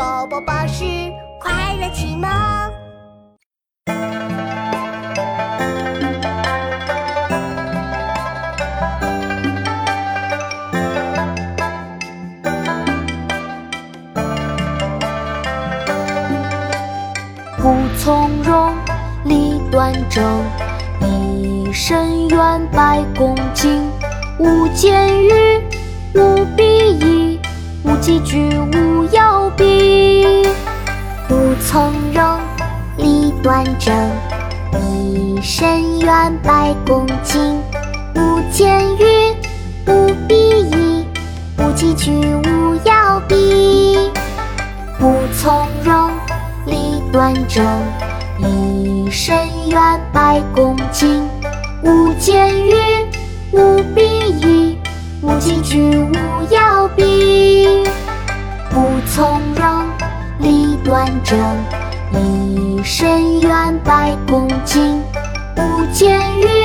宝宝巴士快乐启蒙。不从容，立端正，一身圆，百恭敬。无奸语，无鄙夷，无积聚，无摇臂。不从容，理端正，一身圆，百恭敬。无奸语，无鄙夷，无积聚，无摇臂。不从容。端正，一身圆，百恭敬。无奸语，无鄙夷，无积聚，无摇臂。一身圆，百恭敬。无奸语，